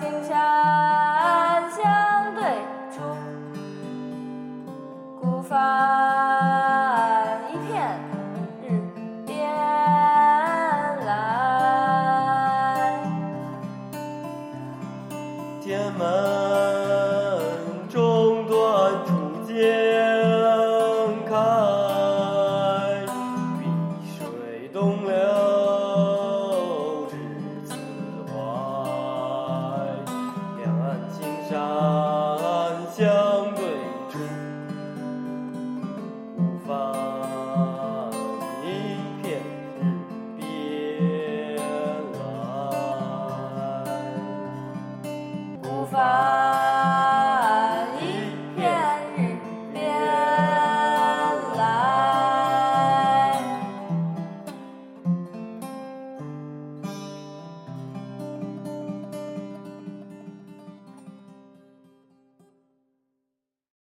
青山相对出孤帆一片日边来。天门山相对出，孤帆一片日边来。孤帆。